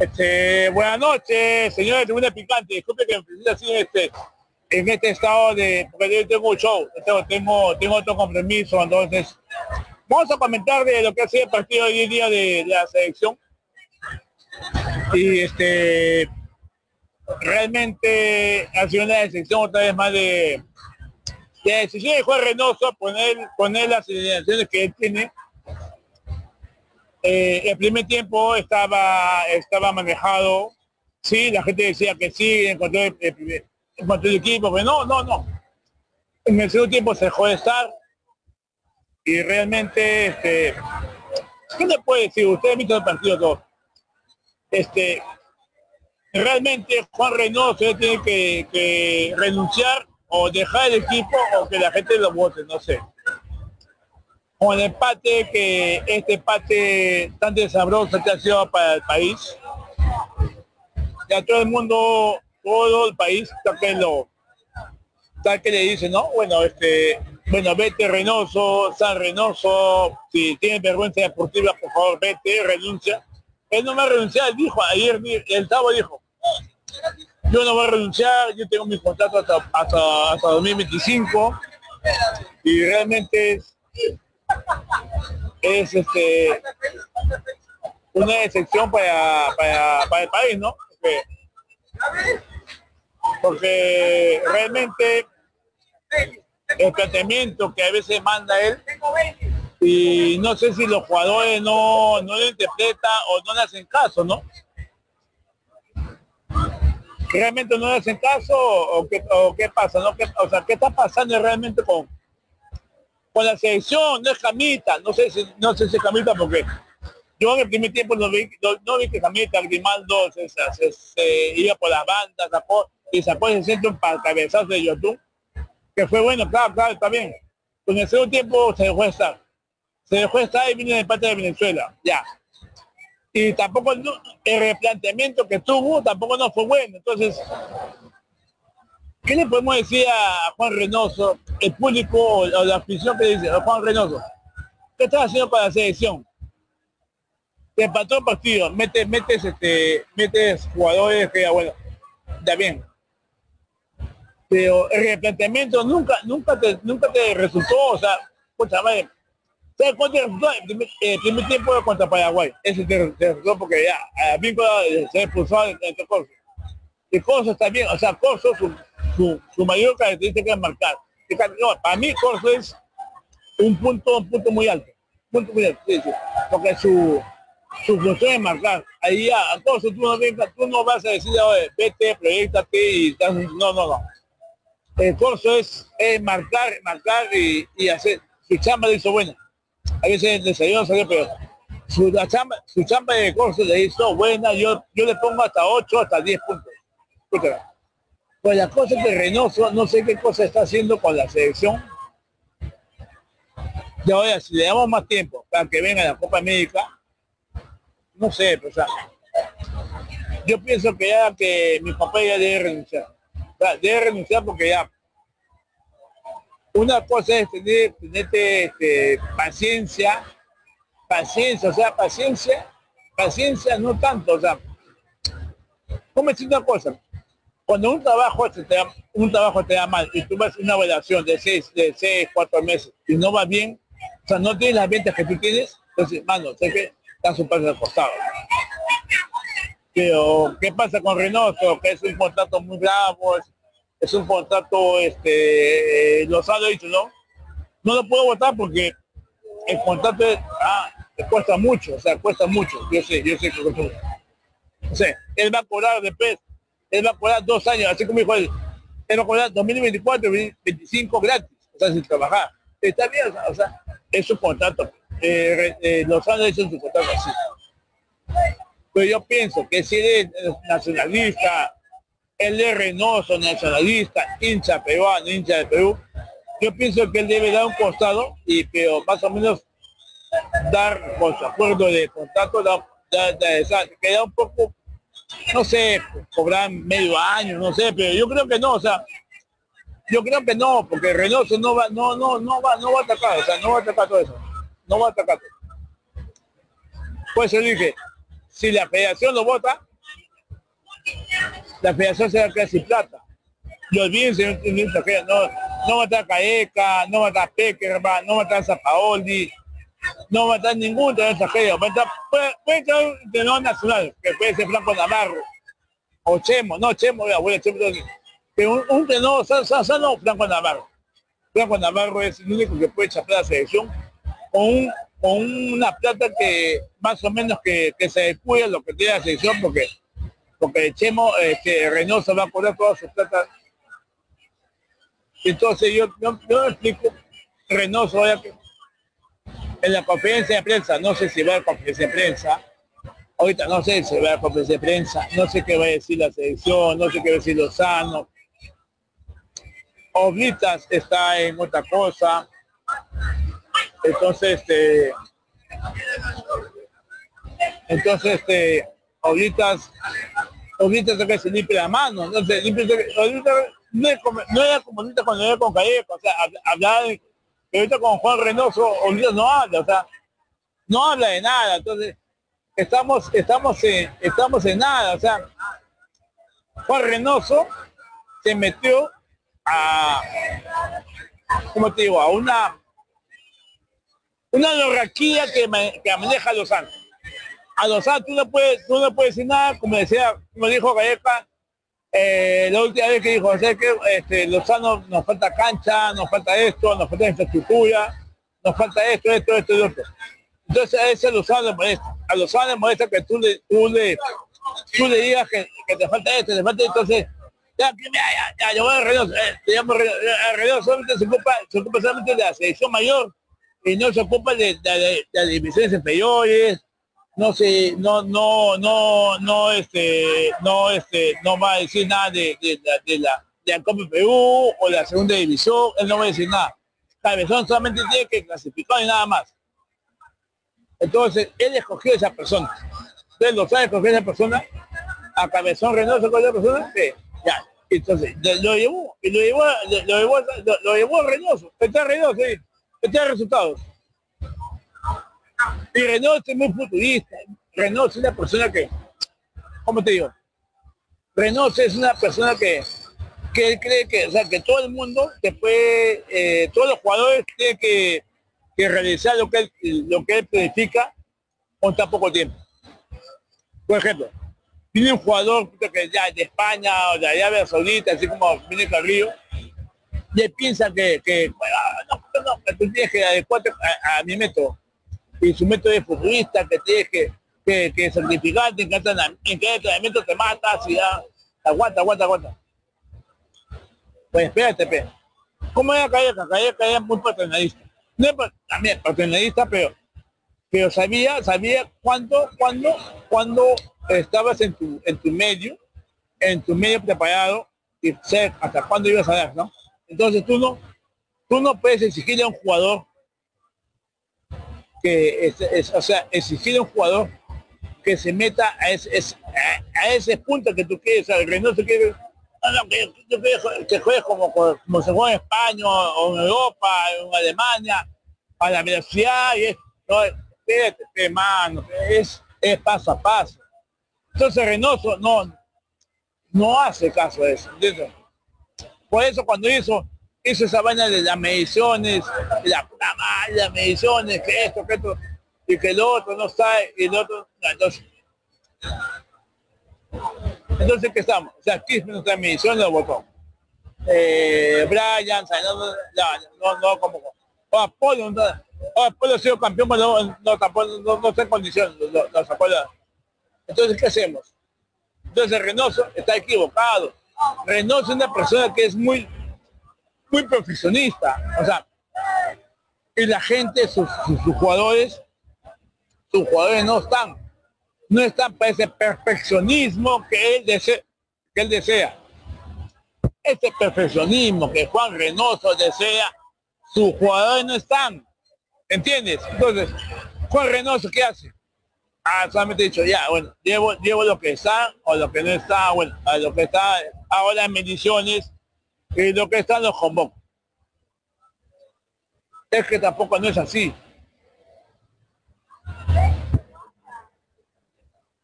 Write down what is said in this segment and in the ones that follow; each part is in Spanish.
Este, buenas noches, señores de Tribuna Picante. Disculpe que me así este, en este estado de, porque yo tengo un show, tengo, tengo, otro compromiso, entonces vamos a comentar de lo que ha sido el partido de hoy día de, la selección. Y este realmente ha sido una decisión otra vez más de, de decisión de Juan Reynoso poner, poner las alineaciones que él tiene. Eh, el primer tiempo estaba, estaba manejado, sí, la gente decía que sí, encontró el, el el equipo, pero no, no, no. En el segundo tiempo se dejó de estar y realmente, este, ¿qué le puede decir? Usted ha visto partido todo. Este, realmente Juan Reynoso tiene que, que renunciar o dejar el equipo o que la gente lo vote, no sé. Con el empate, que este empate tan desabroso que ha sido para el país, ya todo el mundo, todo el país está que lo, está que le dice, ¿no? Bueno, este, bueno, vete Reynoso, San Reynoso, si tienes vergüenza deportiva, por favor, vete, renuncia. Él no va a renunciar, dijo, ayer, el sábado dijo, yo no voy a renunciar, yo tengo mi contrato hasta, hasta, hasta 2025 y realmente es, es este una excepción para, para, para el país, ¿no? Porque, realmente el planteamiento que a veces manda él y no sé si los jugadores no, no lo interpretan o no le hacen caso, ¿no? realmente no le hacen caso o qué, o qué pasa, ¿no? ¿Qué- o sea, ¿qué está pasando realmente con, con la selección? No es Camita, no sé si, no sé si es Camita porque yo en el primer tiempo no vi, que Camita Grimaldo se, se, se- iba por las bandas, sacó, y sacó ese centro para cabezazo de Yotun, que fue bueno, claro, claro, está bien. En el segundo tiempo se dejó de estar. Se dejó de estar y vino el empate de Venezuela, ya y tampoco no- el replanteamiento que tuvo tampoco no fue bueno. Entonces, ¿qué le podemos decir a Juan Reynoso, el público o, la afición que dice, Juan Reynoso, ¿qué estás haciendo con la selección? Te empató el partido, metes, metes, este, metes jugadores que, bueno, ya bien. Pero el replanteamiento nunca, nunca te, nunca te resultó, o sea, pucha madre, ¿Sabes cuánto resultó? El primer, tiempo contra Paraguay. Ese te, resultó porque ya a Víncula se expulsó entre Corso. Y Corso está bien, o sea, Corso su, su, su mayor característica es marcar. Para mí Corso es un punto, un punto muy alto. Punto muy alto. Porque su, su función es marcar. Ahí ya, a Corso tú no, tú no vas a decir, oye, vete, proyectate y estás-". no, no, no. El Corso es, es marcar, marcar y, y hacer. Su chamba le hizo buena a veces el desayuno salió peor. Su, chamba, su chamba de curso le hizo buena, yo, yo le pongo hasta 8, hasta 10 puntos. Pues la cosa es que Reynoso, no sé qué cosa está haciendo con la selección. Y ahora, si le damos más tiempo para que venga la Copa América, no sé, pues, o sea, yo pienso que ya que mi papá ya debe renunciar. O sea, debe renunciar porque ya una cosa es tener, tener este, paciencia, paciencia, o sea, paciencia, paciencia no tanto, o sea, ¿cómo decir una cosa? Cuando un trabajo te, te da, un trabajo te da mal y tú vas a una evaluación de seis, de seis, cuatro meses y no va bien, o sea, no tienes las ventas que tú tienes, entonces, mano, sé que paso al costado. Pero, ¿qué pasa con Reynoso? Que es un contrato muy bravo, es, un contrato, este, eh, Lozano ha dicho, ¿no? No lo puedo votar porque el contrato ah, cuesta mucho, o sea, cuesta mucho. Yo sé, yo sé que cuesta mucho. O él va a cobrar después, él va a cobrar dos años, así como dijo él, él va a cobrar 2024, 2025 gratis, o sea, sin trabajar. Está bien, o sea, es su contrato. Eh, eh, los años es su contrato así. Pero yo pienso que si él es nacionalista, él es renoso, nacionalista, hincha peruano, hincha de Perú, yo pienso que él debe dar un costado y pero más o menos dar con su acuerdo de contrato da, queda un poco no sé cobrar medio año no sé pero yo creo que no o sea yo creo que no porque Reynoso no va no no no va no va a atacar o sea no va a atacar todo eso no va a atacar todo. pues yo dije si la federación lo vota la federación se va a quedar sin plata y olvídense no no matar a Caeca, no matar a Peckerman, no matar a Zapaoli, no matar ningún de extranjero. Puede, puede ser un entrenador nacional, que puede ser Franco Navarro, o Chemo, no Chemo, voy a Chemo, pero un, un entrenador sano, Franco Navarro. Franco Navarro es el único que puede echar a la selección con, con una plata que más o menos que, que se descuida lo que tiene la selección porque porque Chemo, este, Reynoso va a poner toda su plata entonces yo, yo, explico, Reynoso, en la conferencia de prensa, no sé si va a la conferencia de prensa, ahorita no sé si va a la conferencia de prensa, no sé qué va a decir la selección, no sé qué va a decir Lozano. Oblitas está en otra cosa. Entonces, este, entonces, este, Oblitas, Oblitas que se limpia la mano, no sé, limpia, no, era comunista cuando era con Callejo, o sea, hablaba de, pero ahorita con Juan Reynoso, no habla, o sea, no habla de nada, entonces estamos, estamos en, estamos en nada, o sea, Juan Reynoso se metió a, ¿cómo te digo? A una, una lorraquía que, que maneja a los santos. A los santos tú no puedes, tú no puedes decir nada, como decía, como dijo Galleca, eh, la última vez que dijo, o que este, Lozano nos falta cancha, nos falta esto, nos falta infraestructura, nos falta esto, esto, esto y otro. Entonces a ese Lozano le molesta. A Lozano le molesta que tú le, tú le, tú le digas que, que, te falta esto, te falta entonces ya, ya, ya, yo voy a Reynoso, eh, te llamo Reynoso, solamente se ocupa, se ocupa solamente de la selección mayor y no se ocupa de, de, de, de divisiones inferiores, no sé, no, no, no, no, este, no, este, no va a decir nada de, de, de, la de la Copa Perú o la segunda división, él no va a decir nada. Cabezón solamente tiene que clasificar y nada más. Entonces, él escogió a esa persona. Ustedes lo saben, escogió a esa persona. A Cabezón Reynoso con esa persona, ya. Entonces, lo llevó, y lo llevó, lo llevó, lo, llevó a Reynoso. Está Reynoso, sí. Está resultados. Y Renault es muy futurista. Renault es una persona que, ¿cómo te digo? Renault es una persona que, que él cree que, o sea, que todo el mundo después, eh, todos los jugadores tienen que, que, realizar lo que él, lo que él planifica con tan poco tiempo. Por ejemplo, tiene un jugador que ya de España o de Arabia Saudita, así como viene Carrillo, y él piensa que, que no, que adecuarte a mi método y su método de futbolista que tienes que, que, que certificarte en cada, en cada entrenamiento te matas y ya aguanta, aguanta, aguanta. Pues espérate, espérate. ¿Cómo era Calleja? Calleja era muy paternalista. No también paternalista, pero pero sabía, sabía cuándo, cuándo, cuando estabas en tu, en tu medio, en tu medio preparado y sé hasta cuándo ibas a dar, ¿no? Entonces tú no, tú no puedes exigirle a un jugador que es, o sea, exigir a un jugador que se meta a ese, a, ese punto que tú quieres, al Reynoso quiere que, que juegue como, como se juega en España o en Europa, o en Alemania, a la velocidad y es, no, mano, es, es paso a paso. Entonces Reynoso no, no hace caso de eso. Por eso cuando hizo hizo esa vaina de las mediciones, la mediciones, que esto, que esto, y que el otro no sabe, y el otro, entonces, entonces ¿qué estamos? O sea, aquí nuestra medición lo. Eh, Brian, no, no, no, como, o apoyo, Oh, puedo ser campeón, pero no, no, tampoco, no, no está en no, no, sacó la- Entonces, ¿qué hacemos? Entonces Reynoso está equivocado. Reynoso es una persona que es muy, muy profesionista. O sea, y la gente, sus, jugadores, sus jugadores no están, no están para ese perfeccionismo que él desea, que él desea. Ese perfeccionismo que Juan Reynoso desea, sus jugadores no están. ¿Entiendes? Entonces, Juan Reynoso, ¿qué hace? Ah, solamente dicho, ya, bueno, llevo, llevo lo que está o lo que no está, bueno, a lo que está ahora en mediciones y lo que está los convoco. Es que tampoco no es así.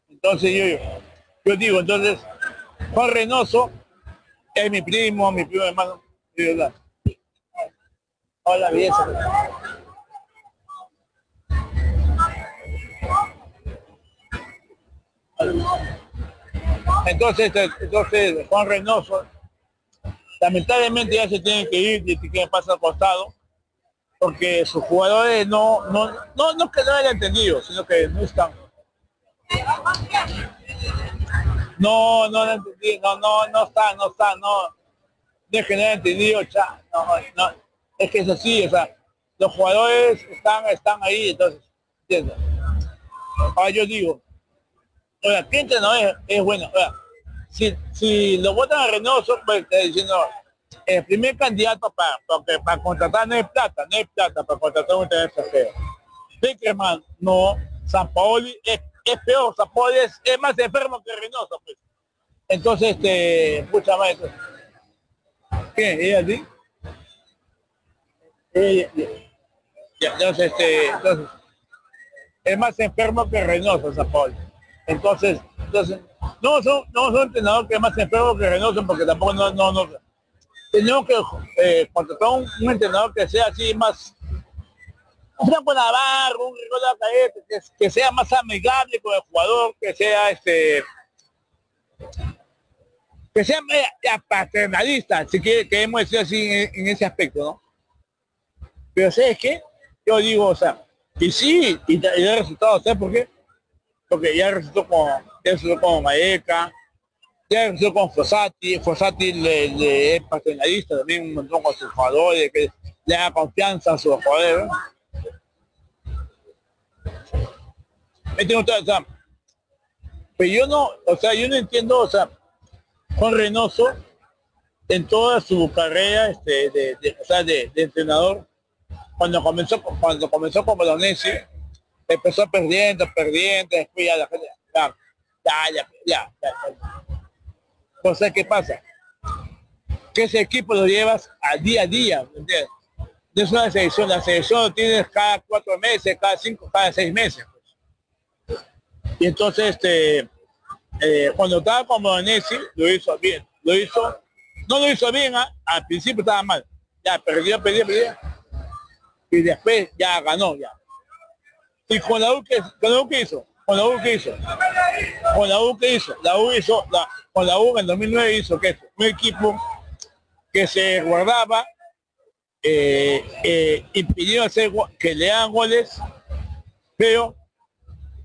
Entonces yo, yo digo, entonces, Juan Reynoso es mi primo, mi primo hermano. y verdad. Hola, belleza. Entonces, entonces Juan Reynoso, lamentablemente ya se tiene que ir, y tiene que pasar al costado, porque sus jugadores no, no, no, no que no hayan entendido, sino que no están. No, no lo no, no, no está, no está, no, no no haya entendido, cha, no, no, es que es así, o sea, los jugadores están, están ahí, entonces, ¿entiendes? Ahora yo digo, Oiga, ¿qué entrenador es, es bueno? Oiga, si, si lo votan a Reynoso, pues está diciendo, el primer candidato para, porque para contratar no hay plata, no hay plata para contratar un entrenador extranjero. Beckerman, no, San Paoli es, es peor, San Paoli es, es más enfermo que Reynoso, pues. Entonces, este, pucha madre, ¿qué? ¿Ella sí? Ella- ya, entonces, este, entonces, es más enfermo que Reynoso, San Paoli. Entonces, entonces, no son, no son entrenadores que más enfermo que Reynoso porque tampoco no, no, no. Tenemos que eh, contratar un, entrenador que sea así más un Franco Navarro, un Ricardo que, que sea más amigable con el jugador, que sea este que sea ya, paternalista, si quiere, queremos decir así en, ese aspecto, ¿no? Pero ¿sabes qué? Yo digo, o sea, y sí, y, y da resultados, ¿sabes por qué? porque ya resultó con, con Maeca, resultó con Fossati, Fossati le, le es paternalista también un montón con sus jugadores, que le da confianza a sus jugadores. ¿Me? O pero yo no, o sea, yo no entiendo, o sea, Juan Reynoso, en toda su carrera este, de, o sea, de, entrenador, cuando comenzó, cuando comenzó con Bolognesi, empezó perdiendo, perdiendo, después ya la gente, ya, ya, ya, ya, ya. Entonces, ¿qué pasa? Que ese equipo lo llevas a día a día, ¿me entiendes? No es una selección, la selección tienes cada cuatro meses, cada cinco, cada seis meses. pues. Y entonces, este, eh, cuando estaba con Bolognesi, lo hizo bien, lo hizo, no lo hizo bien, ¿ah? al principio estaba mal, ya perdió, perdió, perdió, y después ya ganó, ya. ¿Y con la U qué, con la U qué hizo? ¿Con la U qué hizo? ¿Con la U qué hizo? La U hizo, con la U en 2009 hizo que un equipo que se guardaba, eh, eh, hacer, que le hagan goles, pero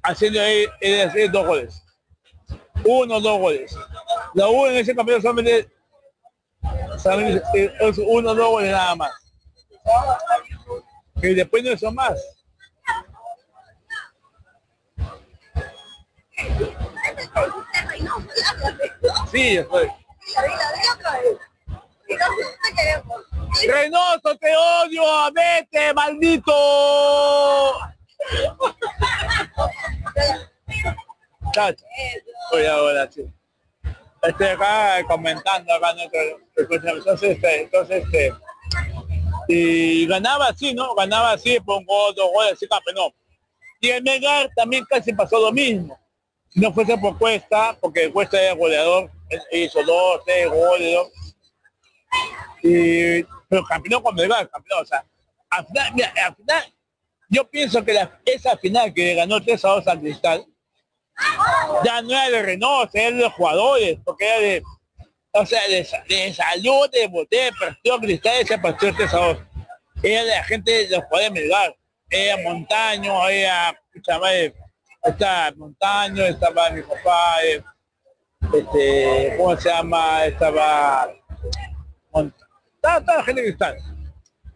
haciendo ahí, él hacer dos goles. Uno dos goles. La U en ese campeonato solamente, solamente es uno o dos goles nada más. Y después no hizo más. Sí, estoy. Reynoso, te odio, vete, maldito. Chacho. Ahora sí. Estoy acá comentando acá nuestro, entonces este, entonces este y ganaba así, ¿no? Ganaba así gol, dos goles, así campeón. Y el Melgar también casi pasó lo mismo. No fuese por Cuesta, porque Cuesta era goleador, hizo dos, tres goles. Y, pero campeón con Melgar, campeón, o sea, al final, mira, al final, yo pienso que esa final que ganó 3 a 2 al Cristal, ya no era de Renault, era de los jugadores, porque era de, o sea, de, de salud, de boté, partido Cristal, ese partido 3 a 2. Era de la gente de los jugadores de Melgar. ella Montaño, ella, está Montaño, estaba mi papá, eh, este, ¿cómo se llama? Estaba, estaba toda la gente que está.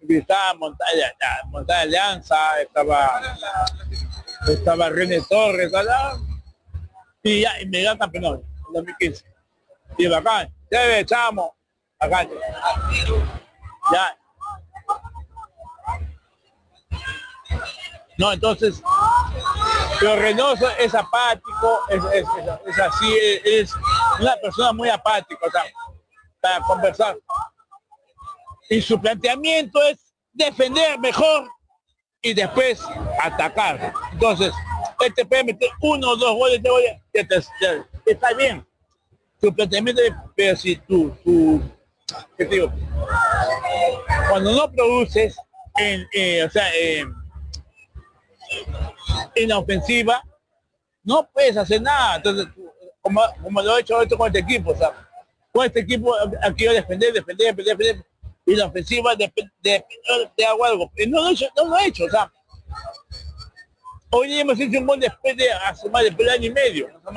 Estaba Montaña, Montaña Alianza, estaba, estaba René Torres, ¿verdad? y ya, y me da campeón en 2015. Y bacán, ya echamos, acá. Ya. No, entonces, pero Reynoso es apático, es, es, es, así, es, una persona muy apática, o sea, para conversar. Y su planteamiento es defender mejor y después atacar. Entonces, este puede meter uno o dos goles de goles, está bien. Su planteamiento es, pero si tú, tú, ¿qué? Cuando no produces, en, eh, o sea, en la ofensiva, no puedes hacer nada. Entonces, como, lo he hecho esto con este equipo, o sea, con este equipo aquí a defender, defender, defender, defender, y la ofensiva de, de, de, hago algo. No lo, he hecho, no lo he hecho, o sea, hoy hemos hecho un buen después de hace más de año y medio, no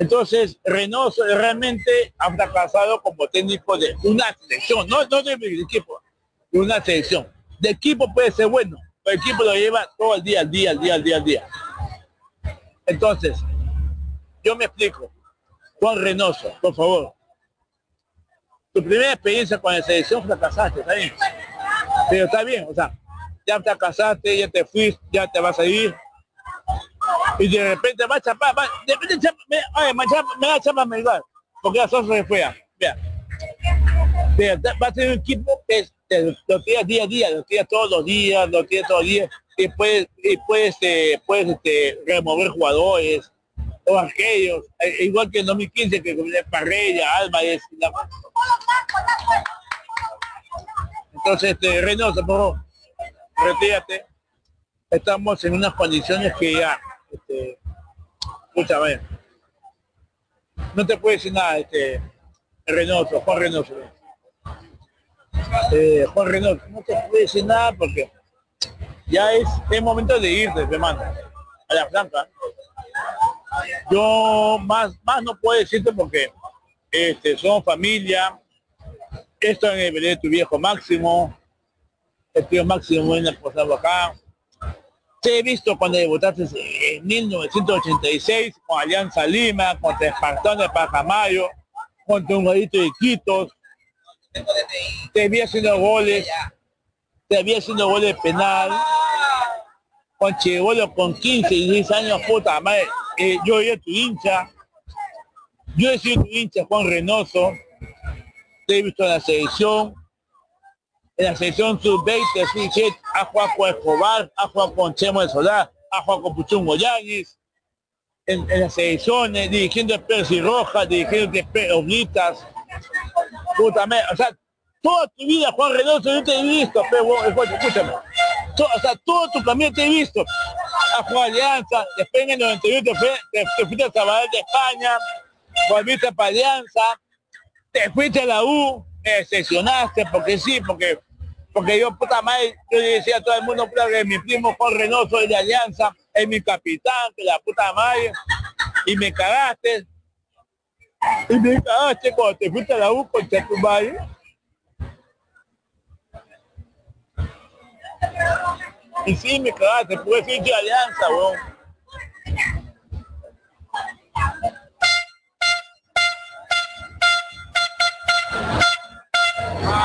entonces, Reynoso realmente ha fracasado como técnico de una selección, no, no de equipo, de una selección. De equipo puede ser bueno, el equipo lo lleva todo el día, al día, al día, al día, al día. Entonces, yo me explico. Juan Reynoso, por favor. Tu primera experiencia con la selección fracasaste, ¿está bien? Pero está bien, o sea, ya te casaste, ya te fuiste, ya te vas a ir, y de repente va a chapar, va, de repente chapa, me, ay, me, chapa, me va a chapar igual, porque la sosa se fue. Vea. Vea, va a ser un equipo que lo tienes día a día, lo tienes todos los días, lo tienes todos los días, y puedes, y puedes, eh, puedes este, remover jugadores, o aquellos, e, igual que en 2015 que con Parrella, Álvarez, la... entonces este, Reynoso, por retírate, estamos en unas condiciones que ya este, escúchame, no te puede decir nada, este, Reynoso, Juan Reynoso. Eh, Juan Reynoso, no te puede decir nada porque ya es, el momento de irte, te manda, a la franca. Yo más, más no puedo decirte porque este, somos familia, esto en el de tu viejo Máximo, el tío Máximo viene posado acá, te he visto cuando debutaste en 1986 con Alianza Lima, contra Espartán de Pajamayo, contra un gallito de Quitos. Te vi haciendo goles, te vi haciendo goles penal. Con Chivolo con 15 y 16 años, puta madre. Eh, yo era tu hincha. Yo he sido tu hincha, Juan Reynoso. Te he visto en la selección en la selección sub-20, sub-17, ha jugado con Escobar, ha jugado con Chemo de Solar, ha jugado con Puchungo Yáñez, en, en, las selecciones, dirigiendo Pérez y Rojas, dirigiendo Oblitas, puta o sea, toda tu vida, Juan Reynoso, yo te he visto, pero escúchame, o sea, todo tu camino te he visto, a jugar Alianza, después en el 91 te, te, te fuiste a Sabadell de España, volviste para Alianza, te fuiste a la U, me decepcionaste, porque sí, porque porque yo puta madre, yo decía a todo el mundo que mi primo Juan Reynoso es de Alianza, es mi capitán, que la puta madre, y me cagaste, y me cagaste cuando te fuiste a la U con tu madre. Y sí, me cagaste, porque soy de Alianza, weón.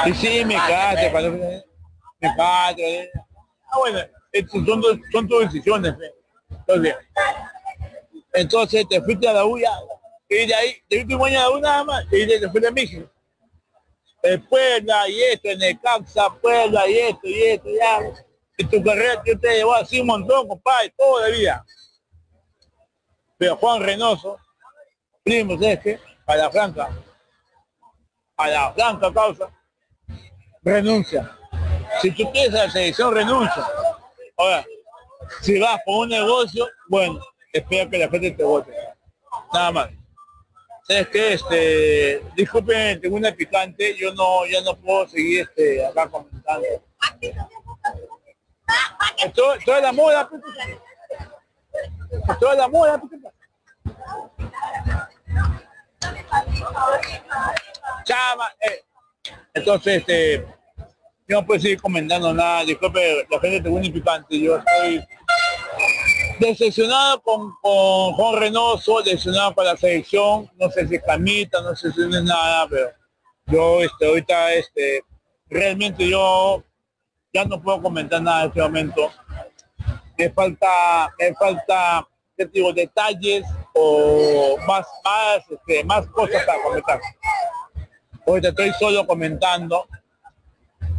Y sí, me cagaste, cuando me cagaste. Ah, bueno, son, son tus decisiones. Entonces, entonces te fuiste a la U ya, y de ahí, te fuiste a la U nada más, y fuiste a México. El Puebla y esto, en el Caxa, Puebla y esto y esto, ya. Y tu carrera que te llevó así un montón, compadre, todo de vida. Pero Juan Reynoso, primo, ¿sabes qué? A la franca, a la franca causa, renuncia. Si tú quieres a la selección, renuncia. Ahora, si vas por un negocio, bueno, espera que la gente te vote. Nada más. ¿Sabes qué? Este, disculpen, tengo una picante, yo no, ya no puedo seguir este, acá comentando. Esto, esto es la moda. Esto es la moda. Chama, eh. Entonces, este, yo no puedo seguir comentando nada. Disculpe, la gente de muy picante. Yo estoy decepcionado con, con Juan Reynoso, decepcionado con la selección. No sé si es camita, no sé si es nada, pero yo este, ahorita este, realmente yo ya no puedo comentar nada en este momento. Me falta, me falta, ¿qué? Detalles o más, más, este, más cosas para comentar. Ahorita estoy solo comentando.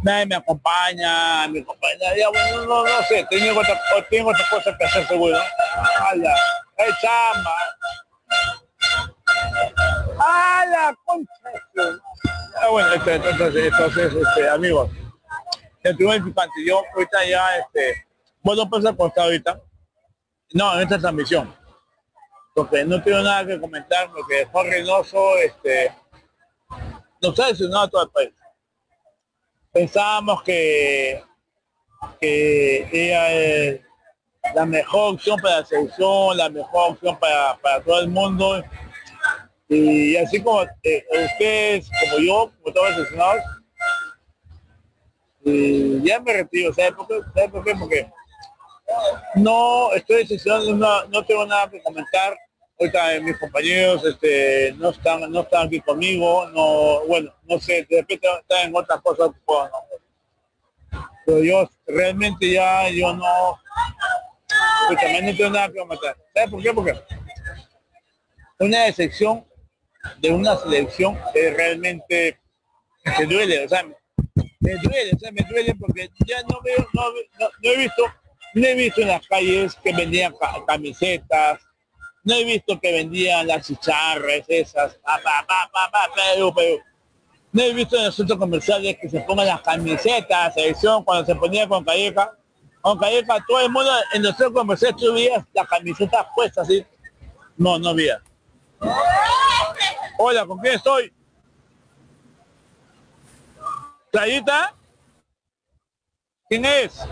Nadie me acompaña, mi compañía, ya, bueno, no, no sé, tengo otra, tengo otra cosa que hacer seguro. ¡Hala! ¡Ay, chamba! ¡Hala! ¡Concha! Ah, bueno, este, entonces, entonces, este, amigos, el primer picante, yo ahorita ya, este, bueno, pues acostado ahorita, no, en esta transmisión, porque no tengo nada que comentar, porque Juan Reynoso, este, nos ha decepcionado a todo el país. Pensábamos que, que es la mejor opción para la selección, la mejor opción para, para todo el mundo, y así como eh, ustedes, como yo, como todos asesinados, y ya me retiro, ¿sabe por qué? ¿Sabe por qué? Porque no estoy decepcionado, no, no tengo nada que comentar. Ahorita mis compañeros este, no están no están aquí conmigo, no, bueno, no sé, de repente están en otras cosas Pero yo realmente ya, yo no, también no tengo nada que comentar. ¿Sabe por qué? Porque una decepción de una selección realmente me duele, o sea, me duele, o sea, me duele porque ya no veo, no, no, he visto, no he visto en las calles que vendían camisetas, no he visto que vendían las chicharras esas, pero, no he visto en los centros comerciales que se pongan las camisetas, selección, cuando se ponía con Calleja, con Calleja, todo el mundo en los centros comerciales tú las camisetas puestas así, no, no había. Hola, ¿con quién estoy? ¿Clarita? ¿Quién es?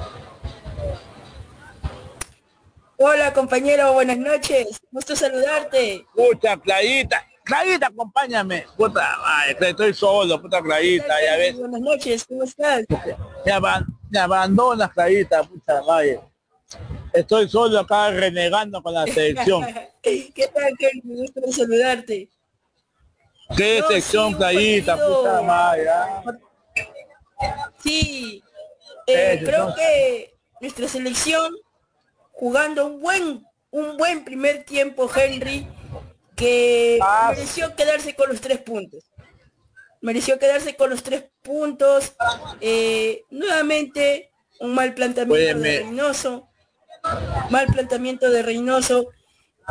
Hola compañero, buenas noches. Gusto saludarte. Puta, Clarita. Clarita, acompáñame. Puta, estoy solo, puta Clarita, ya ves. Buenas noches, ¿cómo estás? Me, abandonas, Clarita, puta madre. Estoy solo acá renegando con la selección. ¿Qué tal, qué gusto saludarte? Qué sección, Clarita, puta madre. ¿ah? Sí, eh, creo que nuestra selección jugando un buen, un buen primer tiempo, Henry, que ah. mereció quedarse con los tres puntos. Mereció quedarse con los tres puntos. Eh, nuevamente, un mal planteamiento de Reynoso. Mal planteamiento de Reynoso.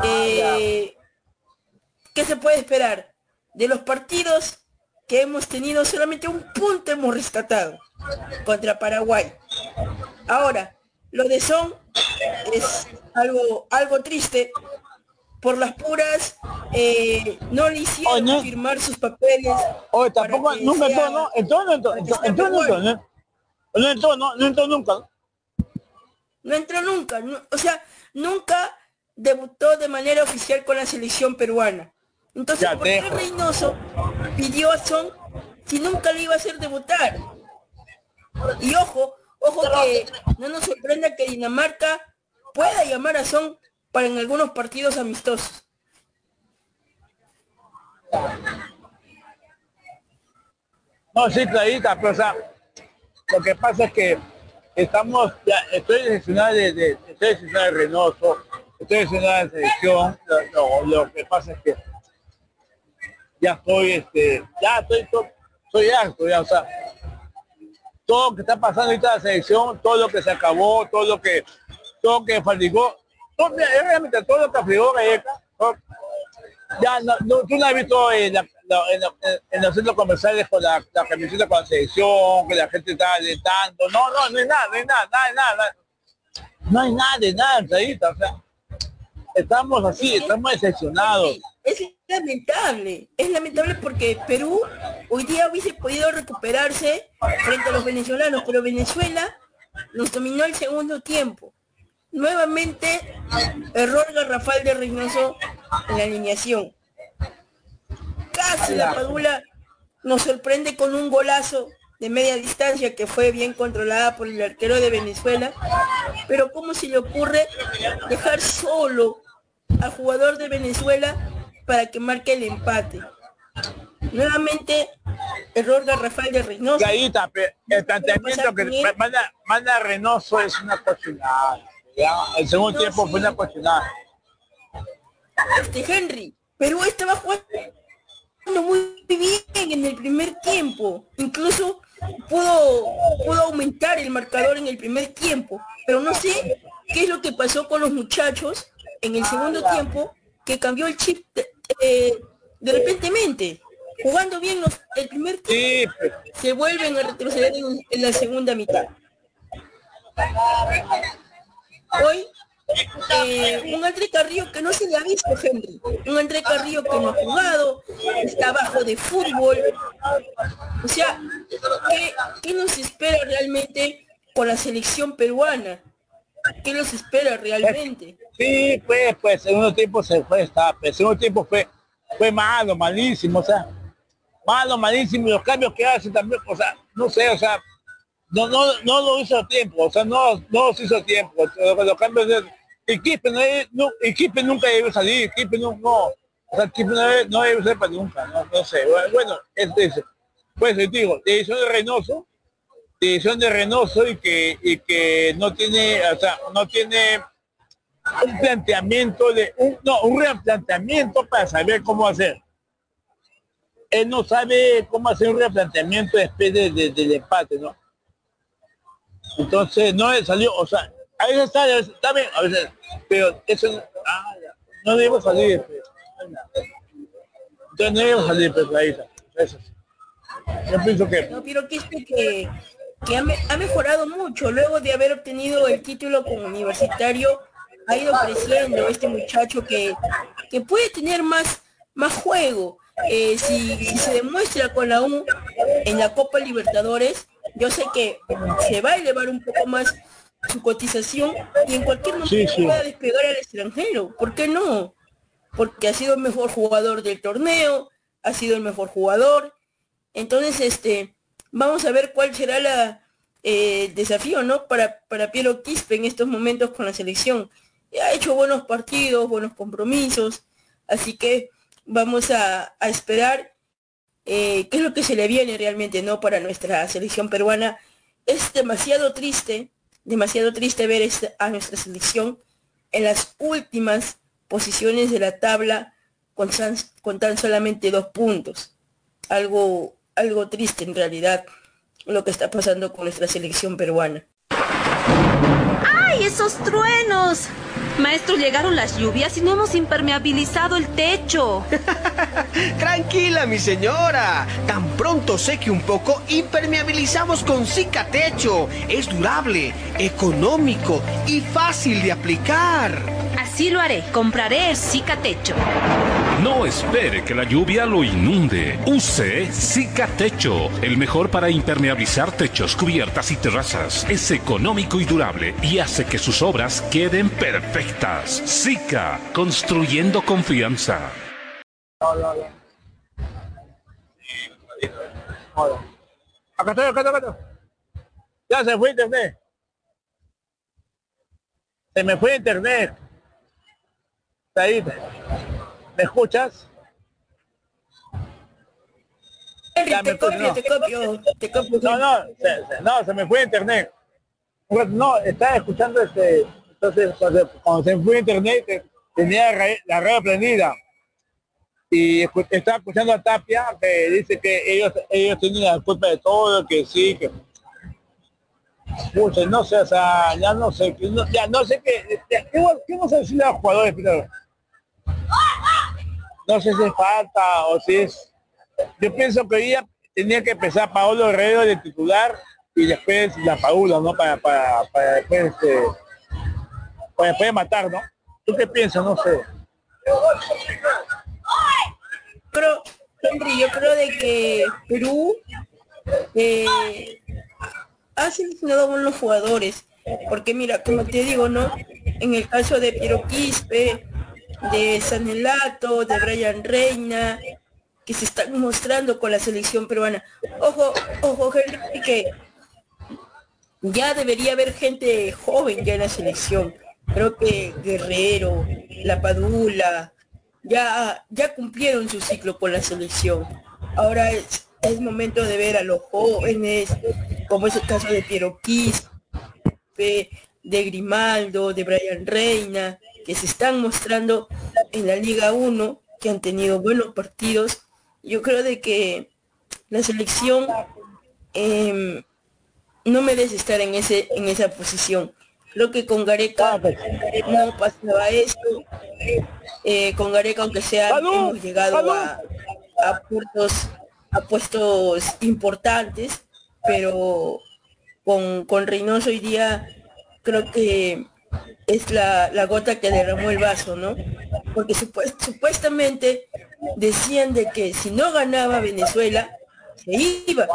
Eh, ¿Qué se puede esperar? de los partidos que hemos tenido, solamente un punto hemos rescatado contra Paraguay. Ahora, lo de Son es algo, algo triste. Por las puras, eh, no le hicieron firmar sus papeles. Oye, tampoco, nunca entró, ¿no? Entró, no entró, entró, entró, no entró, ¿no? No entró, no, no entró nunca. No entró nunca, o sea, nunca debutó de manera oficial con la selección peruana. Entonces, ¿por qué Reynoso pidió a Son si nunca le iba a hacer debutar? Y ojo, ojo que no nos sorprenda que Dinamarca pueda llamar a Son para en algunos partidos amistosos. No, sí, clarita, pero o sea, lo que pasa es que estamos, ya, estoy decepcionado de, de, estoy decepcionado de Reynoso, estoy decepcionado de selección, lo que pasa es que ya estoy, este, ya estoy, soy harto, ya, o sea, todo lo que está pasando ahorita en la selección, todo lo que se acabó, todo lo que, todo que fatigó, todo, realmente todo lo que afligó Galleca, ya no, tú no has visto en, en, los centros comerciales con la, la, camiseta con la selección, que la gente está alentando, no, no, no hay nada, no hay nada, nada, nada, no hay nada de nada, o sea, estamos así, estamos decepcionados. Es lamentable, es lamentable porque Perú hoy día hubiese podido recuperarse frente a los venezolanos, pero Venezuela nos dominó el segundo tiempo. Nuevamente, error garrafal de Reynoso en la alineación. Casi la Padula nos sorprende con un golazo de media distancia que fue bien controlada por el arquero de Venezuela. Pero ¿cómo se le ocurre dejar solo al jugador de Venezuela para que marque el empate? Nuevamente, error garrafal de Reynoso. el planteamiento que manda, manda Reynoso es una cochinada. El segundo tiempo fue una cochinada. Este Henry, Perú estaba jugando muy bien en el primer tiempo. Incluso pudo, pudo aumentar el marcador en el primer tiempo. Pero no sé qué es lo que pasó con los muchachos en el segundo tiempo que cambió el chip de, eh, de repentemente jugando bien los, el primer tiempo, se vuelven a retroceder en, la segunda mitad. Hoy, eh, un André Carrillo que no se le ha visto, Henry. Un André Carrillo que no ha jugado, está bajo de fútbol. O sea, ¿qué, ¿qué, nos espera realmente con la selección peruana? ¿Qué nos espera realmente? Sí, pues, pues, segundo tiempo se fue, está, el segundo tiempo fue, fue malo, malísimo, o sea, malo, malísimo, y los cambios que hace también, o sea, no sé, o sea, no, no, no lo hizo a tiempo, o sea, no, no lo hizo a tiempo, los, cambios de equipo, no, equipo nunca debe salir, equipo no, o sea, equipo no debe, no debe ser para nunca, no, no sé, bueno, es eso. Pues te digo, decisión de Reynoso, decisión de Reynoso y que, y que no tiene, o sea, no tiene un planteamiento de, un, no, un replanteamiento para saber cómo hacer él no sabe cómo hacer un replanteamiento después de, del empate, ¿no? Entonces, no salió, o sea, a veces está, está bien, a veces, pero eso no, ah, no debemos salir, pues. entonces no debemos salir, pues, ahí eso Yo pienso que... No, pero que es que, que ha, mejorado mucho, luego de haber obtenido el título como universitario, ha ido creciendo este muchacho que, que puede tener más, más juego, eh, si, se demuestra con la U en la Copa Libertadores, yo sé que se va a elevar un poco más su cotización y en cualquier momento pueda despegar al extranjero. ¿Por qué no? Porque ha sido el mejor jugador del torneo, ha sido el mejor jugador. Entonces, este, vamos a ver cuál será la eh, desafío, ¿no? Para, para Piero Quispe en estos momentos con la selección. Ha hecho buenos partidos, buenos compromisos, así que vamos a, esperar eh, qué es lo que se le viene realmente no para nuestra selección peruana. Es demasiado triste, demasiado triste ver a nuestra selección en las últimas posiciones de la tabla con, con tan solamente dos puntos. Algo, algo triste en realidad lo que está pasando con nuestra selección peruana. ¡Ay, esos truenos! Maestro, llegaron las lluvias y no hemos impermeabilizado el techo. Tranquila, mi señora. Tan pronto seque un poco, impermeabilizamos con Cicatecho. Es durable, económico y fácil de aplicar. Así lo haré. Compraré el Cicatecho. No espere que la lluvia lo inunde. Use Cicatecho, el mejor para impermeabilizar techos, cubiertas y terrazas. Es económico y durable y hace que sus obras queden perfectas. Zika, construyendo confianza. Acá estoy, acá estoy, acá estoy. Ya se fue internet. Se me fue internet. Ahí. ¿Me escuchas? te, copio, te copio, te copio. No, no, se, no, se me fue internet. No, estaba escuchando este, entonces cuando se fue internet tenía la radio prendida y estaba escuchando a Tapia que dice que ellos ellos tienen la culpa de todo, que sí, que no sé, o sea, ya no sé, ya no sé qué, ¿qué, qué vamos a decirle a los jugadores primero? no sé si es falta o si es... Yo pienso que ella tenía que empezar Paolo Herrero de titular y después la Paula, ¿no? Para, para, para después, este, para después matar, ¿no? ¿Tú qué piensas? No sé. Pero, Henry, yo creo de que Perú eh, ha seleccionado buenos jugadores. Porque mira, como te digo, ¿no? En el caso de Piero Quispe, de Sanelato, de Brian Reina, que se están mostrando con la selección peruana. Ojo, ojo, Henry, que ya debería haber gente joven ya en la selección. Creo que Guerrero, La Padula, ya, ya cumplieron su ciclo con la selección. Ahora es, momento de ver a los jóvenes, como es el caso de Piero Quispe, de Grimaldo, de Brian Reina, que se están mostrando en la Liga 1, que han tenido buenos partidos. Yo creo de que la selección em, no merece estar en ese en esa posición. Creo que con Gareca ah, pues. no pasaba esto. Eh, con Gareca, aunque sea, hemos llegado a, a, puestos, a puestos importantes, pero con, con Reynoso hoy día creo que es la, gota que derramó el vaso, ¿no? Porque supuestamente decían de que si no ganaba Venezuela, se iba.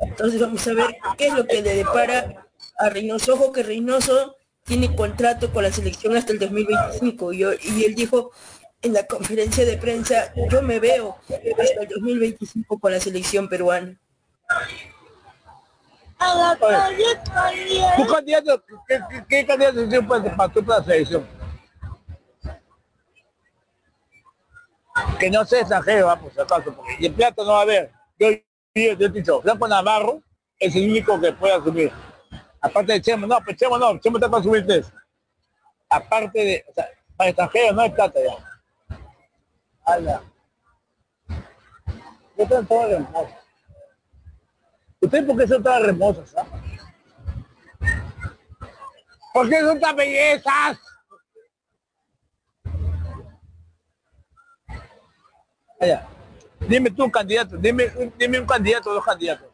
Entonces vamos a ver qué es lo que le depara a Reynoso. Ojo que Reynoso tiene contrato con la selección hasta el 2025 y, y él dijo en la conferencia de prensa, yo me veo hasta el 2025 con la selección peruana. ¿Tu candidato, qué, qué, candidato para la selección? Que no sea extranjero, vamos, acaso, porque y el plato no va a haber. Yo he dicho, Blanco Navarro es el único que puede asumir. Aparte de Chemo, no, pues Chemo no, Chemo está para asumir tres. Aparte de, o sea, para extranjeros no hay plata ya. Ala. Yo tengo todo hermoso. ¿Ustedes por qué son todas hermosas? Ah? ¿Por qué son tan bellezas? Allá. Dime tú un candidato, dime, dime un candidato o dos candidatos.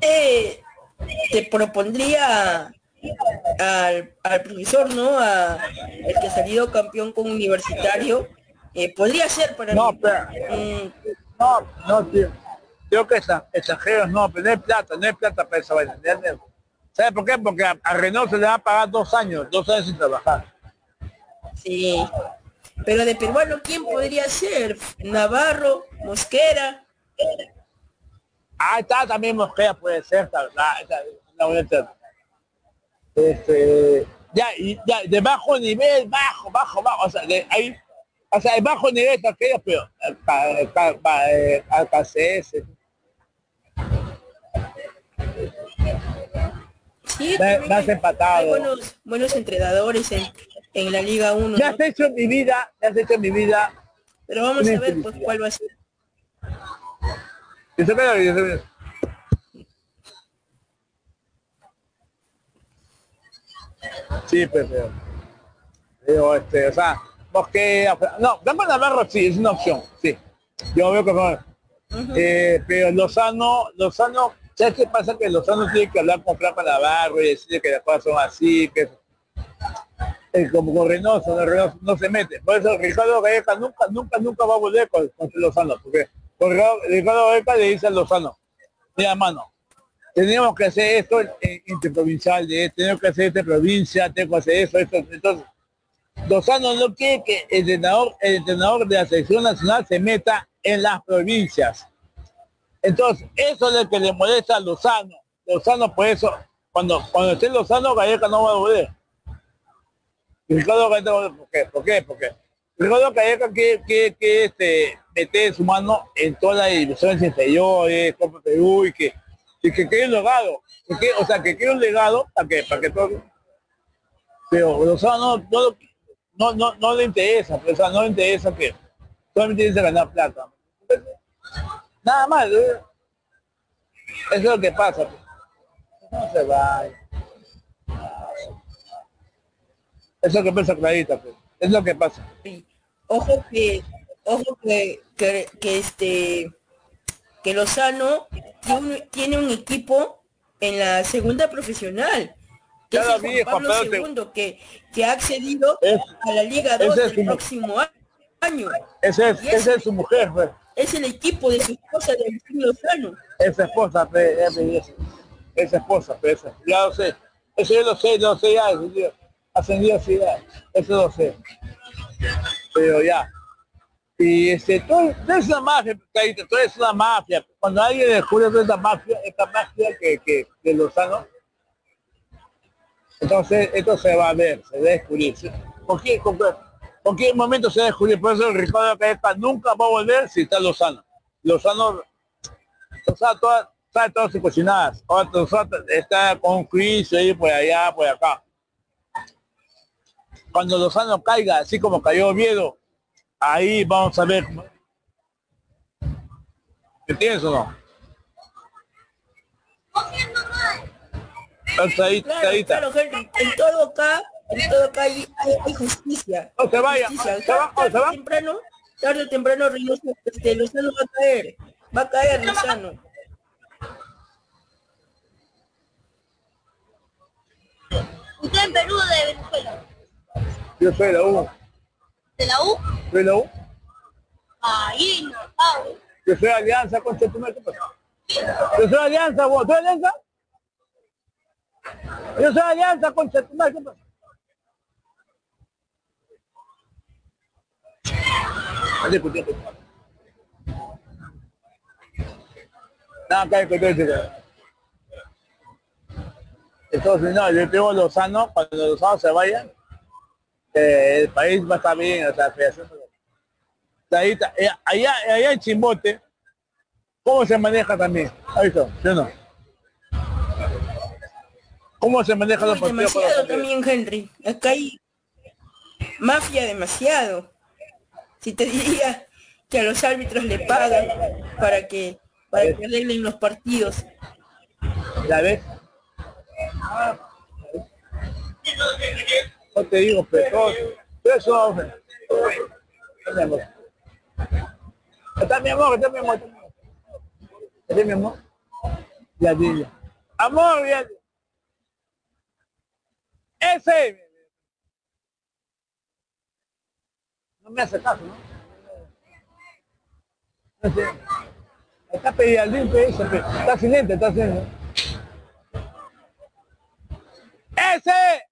Eh, te propondría al, al profesor, ¿no? A el que ha salido campeón con universitario. Eh, podría ser para no, Pero, mm. no, no, tío. Creo que extranjeros no, pero no hay plata, no hay plata para esa vaina. ¿Sabe por qué? Porque a, Renault se le va a pagar dos años, dos años sin trabajar. Sí. Pero de peruano, ¿quién podría ser? Navarro, Mosquera. Ah, está también Mosquera, puede ser, la, la, este, ya, ya, de bajo nivel, bajo, bajo, bajo, o sea, de ahí, o sea, de bajo nivel está aquello, pero al KCS. Sí, más empatado. buenos, buenos entrenadores en, en la Liga 1. Ya has hecho mi vida, ya has hecho mi vida. Pero vamos a ver pues, cuál va a ser. Eso eso Sí, pero, digo, este, o sea, porque, no, Gamba Navarro sí, es una opción, sí. Yo veo que no. eh, pero Lozano, Lozano, ¿sabes qué pasa? Que Lozano tiene que hablar con Flaca Navarro y decirle que las cosas son así, que es como con Reynoso, no, se mete. Por eso Ricardo Galleca nunca, nunca, nunca va a volver con, con Lozano, porque Ricardo Galleca le dice a Lozano, mira mano, tenemos que hacer esto interprovincial, tenemos que hacer esta provincia, tengo que hacer eso, esto. Entonces, Lozano no quiere que el entrenador, el entrenador de la selección nacional se meta en las provincias. Entonces, eso es lo que le molesta a Lozano. Lozano, por eso, cuando, cuando esté Lozano, Galleca no va a volver. Ricardo Galleca, ¿por qué? ¿Por qué? Porque Ricardo Galleca quiere, que que este, meter su mano en todas las divisiones inferiores, Copa Perú y que y que quede un legado, o sea, que quede un legado para que, para que todo... Pero Lozano no, no, no, no, le interesa, o sea, no le interesa que solamente interesa ganar plata. Nada más, ¿eh? eso es lo que pasa. Pues. No se va. Eso es lo que pasa clarita, pues. es lo que pasa. Ojo que, ojo que, que, que este que Lozano tiene un, equipo en la segunda profesional. Que es Juan Pablo II, que, que ha accedido a la Liga 2 el próximo año. Esa es, es, su mujer, pues. es el equipo de su esposa de Lozano. Esa esposa, esa, esposa, esa, ya lo sé. Eso yo lo sé, lo sé ya, hace días sí, ya, eso lo sé. Pero ya. Y este, todo, es una mafia, todo es una mafia. Cuando alguien descubre toda esta mafia, esta mafia que, que de Lozano, entonces esto se va a ver, se va a descubrir. ¿Por qué? ¿Por qué momento se va a descubrir? Por eso Ricardo Caeta nunca va a volver si está Lozano. Lozano, Lozano todas, sabe todas sus cocinadas. está con Chris ahí por allá, por acá. Cuando Lozano caiga, así como cayó Oviedo, ahí vamos a ver. ¿Me entiendes o no? Claro, claro, en todo acá en todo acá hay, justicia. No se vaya. Se va, tarde, o temprano, tarde o temprano este, Lozano va a caer. Va a caer Lozano. ¿Usted en Perú de Venezuela? Yo soy de la U. ¿De la U? Soy de la U. Ahí no, sabe. Yo soy Alianza con Chetumal, ¿qué pasa? Yo soy Alianza, vos, ¿tú Alianza? Yo soy Alianza con Chetumal, ¿qué pasa? Entonces, no, yo tengo Lozano, cuando Lozano se vaya, el país va a estar bien, o sea, ahí, eh, allá, allá en Chimbote, ¿cómo se maneja también? ¿Ha visto? ¿Sí o no? ¿Cómo se maneja los partidos? Demasiado también, Henry. Acá hay mafia demasiado si te diría que a los árbitros le pagan para que para que arreglen los partidos. ¿La ves? No te digo, pero eso Está mi amor, está mi amor. Está mi amor. Ya, ya. Amor, ya. Ese. No me hace caso, ¿no? no sé. Está pedido al está silente, está haciendo. ¡Ese!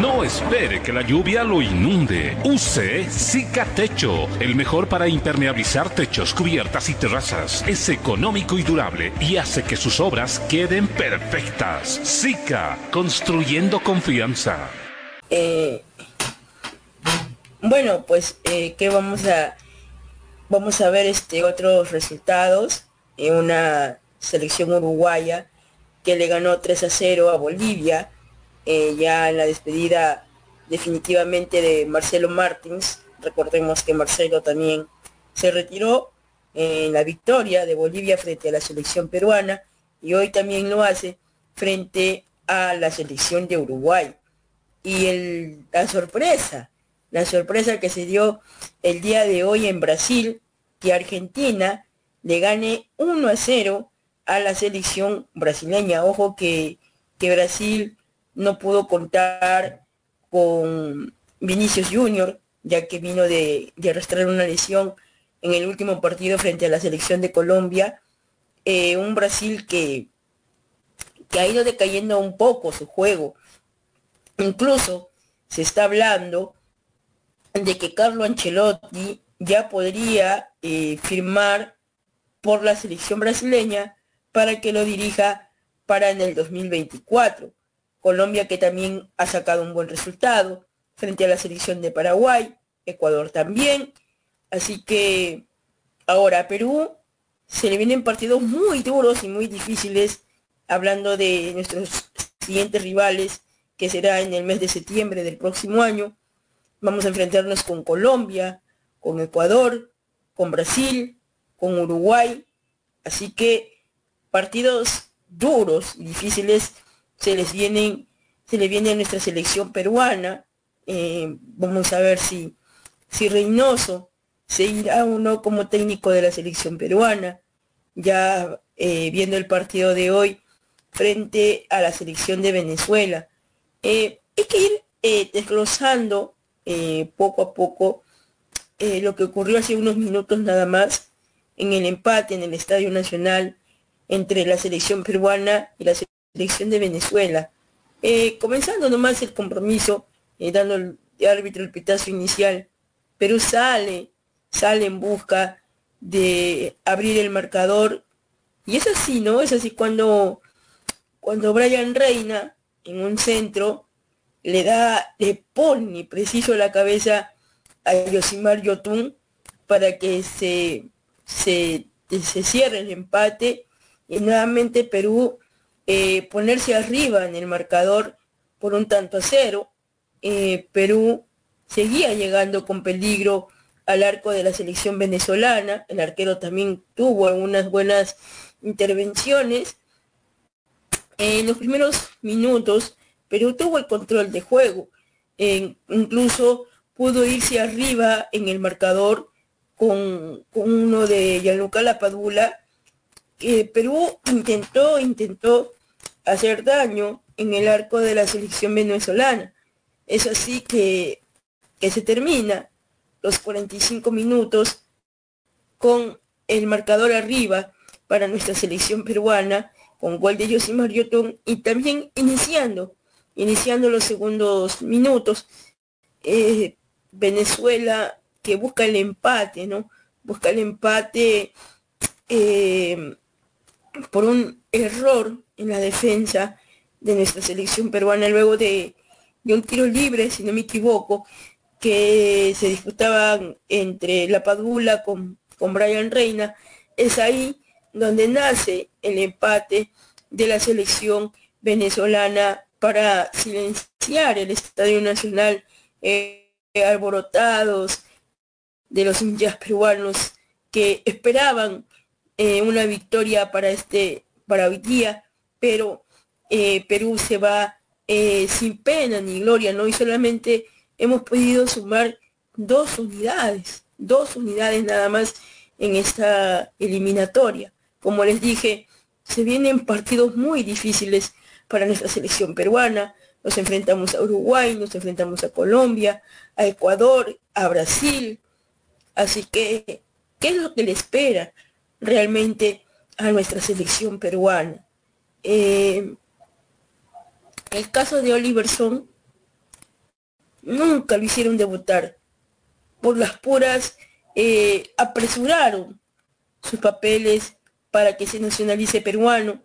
No espere que la lluvia lo inunde. Use Cicatecho, el mejor para impermeabilizar techos, cubiertas y terrazas. Es económico y durable y hace que sus obras queden perfectas. Zika, construyendo confianza. Eh, bueno, pues eh, que vamos a vamos a ver este otros resultados en una selección uruguaya que le ganó 3 a 0 a Bolivia, eh, ya en la despedida definitivamente de Marcelo Martins. Recordemos que Marcelo también se retiró en la victoria de Bolivia frente a la selección peruana y hoy también lo hace frente a la selección de Uruguay. Y el, la sorpresa, la sorpresa que se dio el día de hoy en Brasil, que Argentina le gane 1 a 0 a la selección brasileña. Ojo que, que Brasil no pudo contar con Vinicius Junior, ya que vino de, arrastrar una lesión en el último partido frente a la selección de Colombia. Eh, un Brasil que, que ha ido decayendo un poco su juego. Incluso se está hablando de que Carlo Ancelotti ya podría eh, firmar por la selección brasileña para que lo dirija para en el 2024. Colombia que también ha sacado un buen resultado frente a la selección de Paraguay, Ecuador también. Así que ahora a Perú se le vienen partidos muy duros y muy difíciles, hablando de nuestros siguientes rivales, que será en el mes de septiembre del próximo año. Vamos a enfrentarnos con Colombia, con Ecuador, con Brasil, con Uruguay Así que partidos duros y difíciles se les vienen, se le viene a nuestra selección peruana. Eh, vamos a ver si, si Reynoso se irá o no como técnico de la selección peruana. Ya eh, viendo el partido de hoy frente a la selección de Venezuela. Eh, hay que ir desglosando poco a poco lo que ocurrió hace unos minutos nada más en el empate en el Estadio Nacional entre la selección peruana y la selección de Venezuela. Eh, comenzando nomás el compromiso, eh, dando el árbitro el pitazo inicial, Perú sale, sale en busca de abrir el marcador. Y es así, ¿no? Es así cuando, cuando Brian Reina, en un centro, le da, le pone preciso la cabeza a Yosimar Yotun para que se, se, se cierre el empate y nuevamente Perú eh, ponerse arriba en el marcador por un tanto a cero. Eh, Perú seguía llegando con peligro al arco de la selección venezolana. El arquero también tuvo algunas buenas intervenciones. En los primeros minutos, Perú tuvo el control de juego. incluso pudo irse arriba en el marcador con, uno de Gianluca Lapadula que Perú intentó, intentó hacer daño en el arco de la selección venezolana. Es así que, que se termina los 45 minutos con el marcador arriba para nuestra selección peruana, con gol de Josimar Yotun y también iniciando, iniciando los segundos minutos, eh, Venezuela que busca el empate, ¿no? Busca el empate eh, por un error en la defensa de nuestra selección peruana luego de, un tiro libre, si no me equivoco, que se disputaban entre La Padula con, con Brian Reina. Es ahí donde nace el empate de la selección venezolana para silenciar el Estadio Nacional eh, alborotados de los hinchas peruanos que esperaban eh, una victoria para este, para hoy día, pero eh, Perú se va eh, sin pena ni gloria, ¿no? Y solamente hemos podido sumar dos unidades, dos unidades nada más en esta eliminatoria. Como les dije, se vienen partidos muy difíciles para nuestra selección peruana. Nos enfrentamos a Uruguay, nos enfrentamos a Colombia, a Ecuador, a Brasil. Así que, ¿qué es lo que le espera realmente a nuestra selección peruana. Eh, el caso de Oliverson nunca lo hicieron debutar. Por las puras eh, apresuraron sus papeles para que se nacionalice peruano,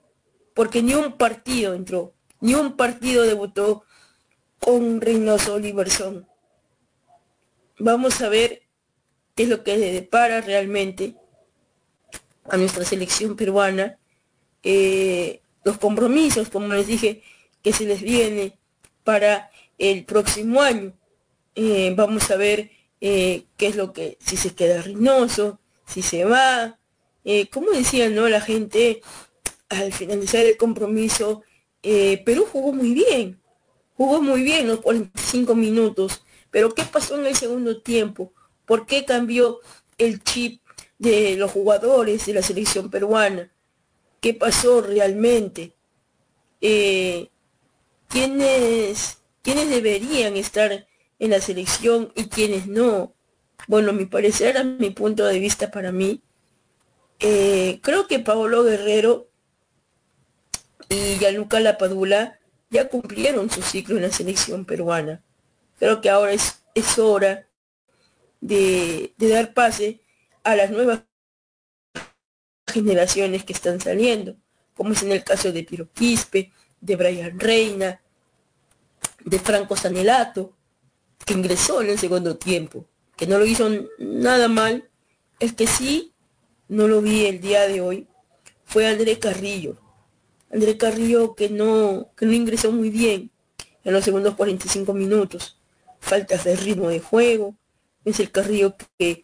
porque ni un partido entró, ni un partido debutó con Reynoso Oliverson. Vamos a ver qué es lo que le depara realmente a nuestra selección peruana, eh, los compromisos, como les dije, que se les viene para el próximo año. Eh, vamos a ver eh, qué es lo que, si se queda Reynoso, si se va. como decía ¿no? la gente, al finalizar el compromiso, Perú jugó muy bien, jugó muy bien los 45 minutos, pero ¿qué pasó en el segundo tiempo? ¿Por qué cambió el chip de los jugadores de la selección peruana. ¿Qué pasó realmente? Eh, ¿quiénes, deberían estar en la selección y quiénes no? Bueno, mi parecer, a mi punto de vista para mí, eh, creo que Paolo Guerrero y Gianluca Lapadula ya cumplieron su ciclo en la selección peruana. Creo que ahora es, es hora de, de dar pase a las nuevas generaciones que están saliendo, como es en el caso de Piro Quispe, de Brian Reina, de Franco Sanelato, que ingresó en el segundo tiempo, que no lo hizo nada mal, el que sí no lo vi el día de hoy fue André Carrillo. André Carrillo que no, que no ingresó muy bien en los segundos 45 minutos. Faltas de ritmo de juego. Es el Carrillo que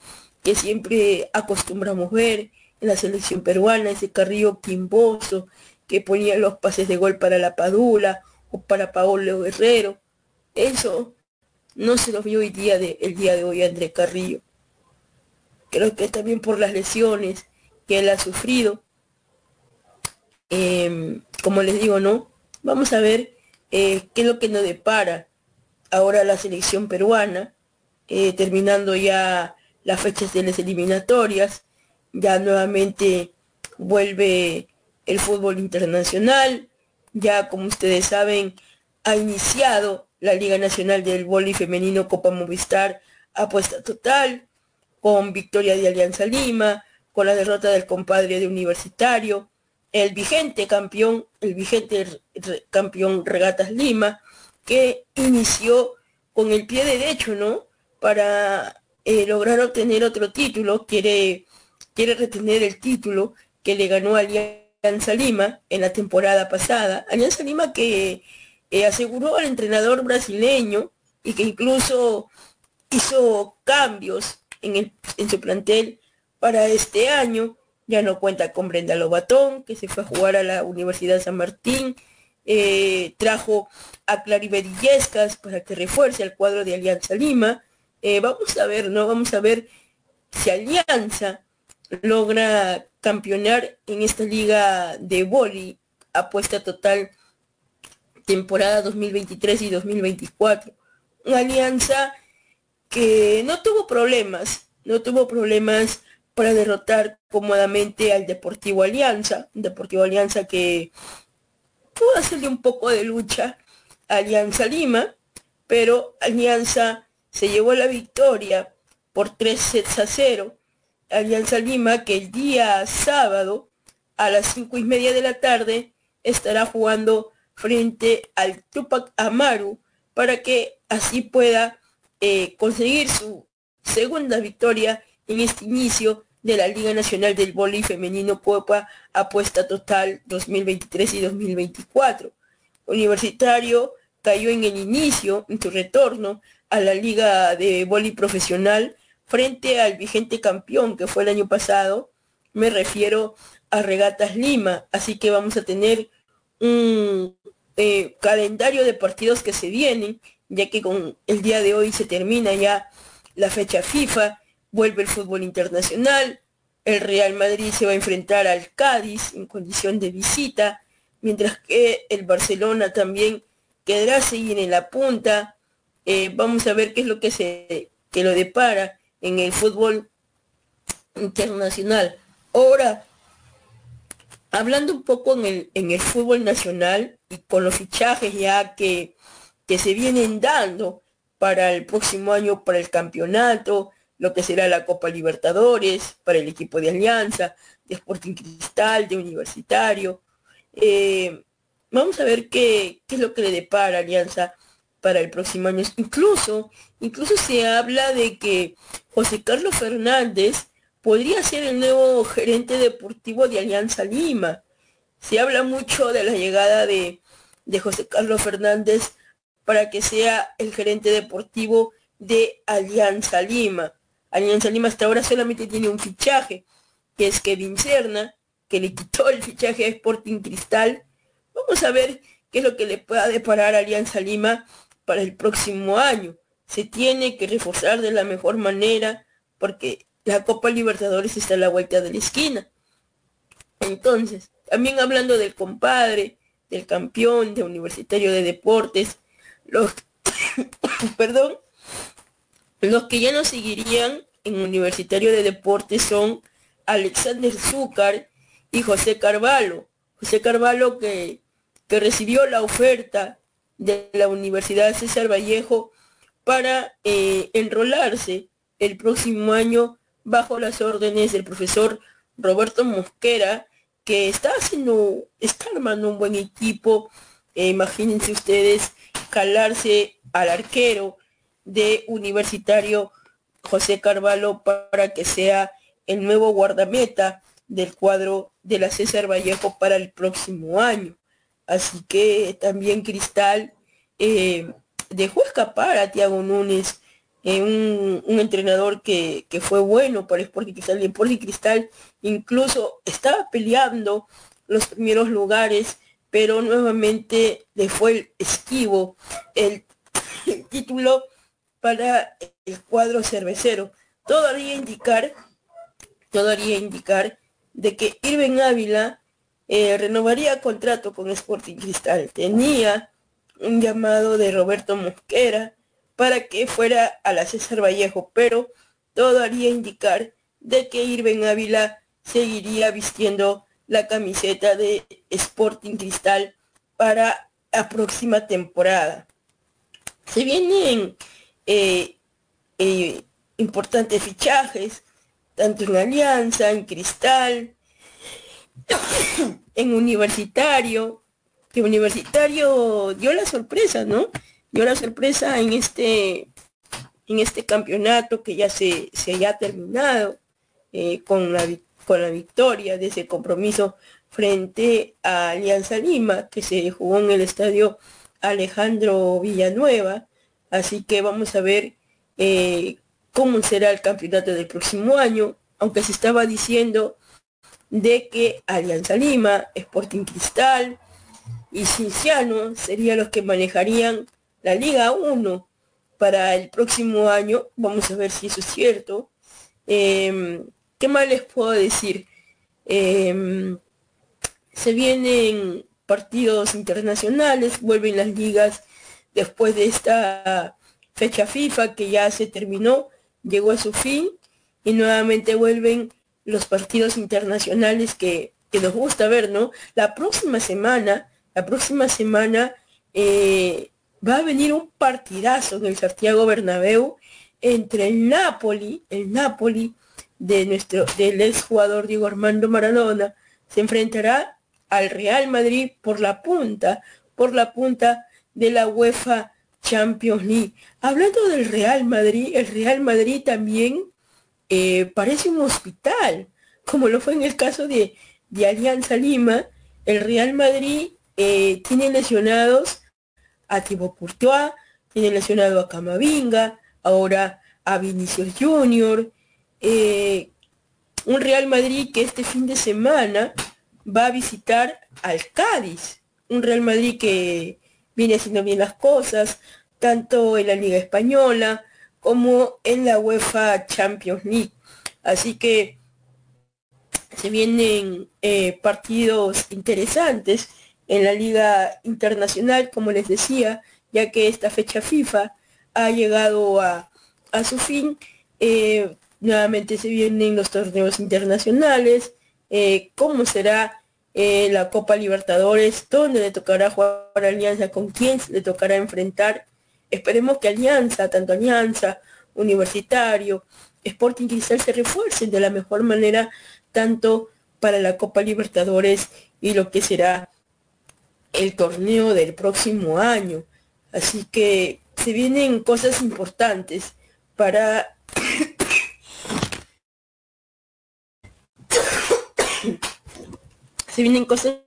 siempre acostumbramos ver, en la selección peruana, ese Carrillo quimboso que ponía los pases de gol para la Padula o para Paolo Guerrero. Eso no se lo vio hoy día de, el día de hoy André Carrillo. Creo que también por las lesiones que él ha sufrido. Em, como les digo, ¿no? Vamos a ver eh, qué es lo que nos depara ahora la selección peruana, eh, terminando ya las fechas de las eliminatorias, ya nuevamente vuelve el fútbol internacional, ya como ustedes saben, ha iniciado la Liga Nacional del Vóley Femenino Copa Movistar apuesta total, con victoria de Alianza Lima, con la derrota del compadre de Universitario, el vigente campeón, el vigente campeón Regatas Lima, que inició con el pie derecho, ¿no? Para eh, lograr obtener otro título, quiere, quiere retener el título que le ganó Alianza Lima en la temporada pasada. Alianza Lima que eh, aseguró al entrenador brasileño y que incluso hizo cambios en, el, en su plantel para este año. Ya no cuenta con Brenda Lobatón, que se fue a jugar a la Universidad San Martín. Eh, trajo a Claribedillescas para que refuerce el cuadro de Alianza Lima. Eh, vamos a ver, ¿no? Vamos a ver si Alianza logra campeonar en esta liga de boli apuesta total temporada 2023 y 2024. Una alianza que no tuvo problemas, no tuvo problemas para derrotar cómodamente al Deportivo Alianza, Deportivo Alianza que pudo hacerle un poco de lucha a Alianza Lima, pero Alianza se llevó la victoria por tres sets a cero. Alianza Lima que el día sábado a las cinco y media de la tarde estará jugando frente al Tupac Amaru para que así pueda eh, conseguir su segunda victoria en este inicio de la Liga Nacional del Volley Femenino Copa Apuesta Total 2023 y 2024. Universitario cayó en el inicio, en su retorno a la Liga de Volley Profesional frente al vigente campeón que fue el año pasado. Me refiero a Regatas Lima, así que vamos a tener un eh, calendario de partidos que se vienen, ya que con el día de hoy se termina ya la fecha FIFA vuelve el fútbol internacional, el Real Madrid se va a enfrentar al Cádiz en condición de visita, mientras que el Barcelona también quedará seguir en la punta. Eh, vamos a ver qué es lo que se que lo depara en el fútbol internacional. Ahora, hablando un poco en el, en el fútbol nacional y con los fichajes ya que, que se vienen dando para el próximo año, para el campeonato, lo que será la Copa Libertadores para el equipo de Alianza, de Sporting Cristal, de Universitario. Eh, vamos a ver qué, qué, es lo que le depara Alianza para el próximo año. Incluso, incluso se habla de que José Carlos Fernández podría ser el nuevo gerente deportivo de Alianza Lima. Se habla mucho de la llegada de, de José Carlos Fernández para que sea el gerente deportivo de Alianza Lima. Alianza Lima hasta ahora solamente tiene un fichaje, que es Kevin Serna, que le quitó el fichaje a Sporting Cristal. Vamos a ver qué es lo que le pueda deparar Alianza Lima para el próximo año. Se tiene que reforzar de la mejor manera porque la Copa Libertadores está a la vuelta de la esquina. Entonces, también hablando del compadre, del campeón, de Universitario de Deportes, los, perdón, los que ya no seguirían en Universitario de Deportes son Alexander Zúcar y José Carvalho. José Carvalho que, que recibió la oferta de la Universidad César Vallejo para eh, enrolarse el próximo año bajo las órdenes del profesor Roberto Mosquera, que está haciendo, está armando un buen equipo. Eh, imagínense ustedes calarse al arquero, de Universitario José Carvalho para que sea el nuevo guardameta del cuadro de la César Vallejo para el próximo año. Así que también Cristal eh, dejó escapar a Tiago Núñez eh, un, entrenador que, fue bueno para Sporting Cristal. Y Sporting Cristal incluso estaba peleando los primeros lugares, pero nuevamente le fue el esquivo el, título para el cuadro cervecero. Todo haría indicar, todo haría indicar de que Irving Ávila eh, renovaría contrato con Sporting Cristal. Tenía un llamado de Roberto Mosquera para que fuera a la César Vallejo, pero todo haría indicar de que Irving Ávila seguiría vistiendo la camiseta de Sporting Cristal para la próxima temporada. Se vienen eh, eh, importantes fichajes, tanto en Alianza, en Cristal, en Universitario, que Universitario dio la sorpresa, ¿no? Dio la sorpresa en este, en este campeonato que ya se, se haya terminado eh, con, la, con la victoria de ese compromiso frente a Alianza Lima, que se jugó en el estadio Alejandro Villanueva. Así que vamos a ver eh, cómo será el campeonato del próximo año, aunque se estaba diciendo de que Alianza Lima, Sporting Cristal y Cinciano serían los que manejarían la Liga 1 para el próximo año. Vamos a ver si eso es cierto. Em, ¿Qué más les puedo decir? Em, se vienen partidos internacionales, vuelven las ligas después de esta fecha FIFA que ya se terminó, llegó a su fin y nuevamente vuelven los partidos internacionales que, nos gusta ver, ¿no? La próxima semana, la próxima semana eh, va a venir un partidazo en el Santiago Bernabéu entre el Napoli, el Napoli de nuestro, del ex jugador Diego Armando Maradona, se enfrentará al Real Madrid por la punta, por la punta de la UEFA Champions League. Hablando del Real Madrid, el Real Madrid también eh, parece un hospital, como lo fue en el caso de, Alianza Lima. El Real Madrid eh, tiene lesionados a Thibaut Courtois, tiene lesionado a Camavinga, ahora a Vinicius Junior. Eh, un Real Madrid que este fin de semana va a visitar al Cádiz. Un Real Madrid que viene haciendo bien las cosas, tanto en la Liga Española como en la UEFA Champions League. Así que se vienen eh, partidos interesantes en la Liga Internacional, como les decía, ya que esta fecha FIFA ha llegado a, su fin. Eh, nuevamente se vienen los torneos internacionales, eh, cómo será la Copa Libertadores, dónde le tocará jugar Alianza, con quién le tocará enfrentar Esperemos que Alianza, tanto Alianza, Universitario, Sporting Cristal se refuercen de la mejor manera, tanto para la Copa Libertadores y lo que será el torneo del próximo año. Así que se vienen cosas importantes para se vienen cosas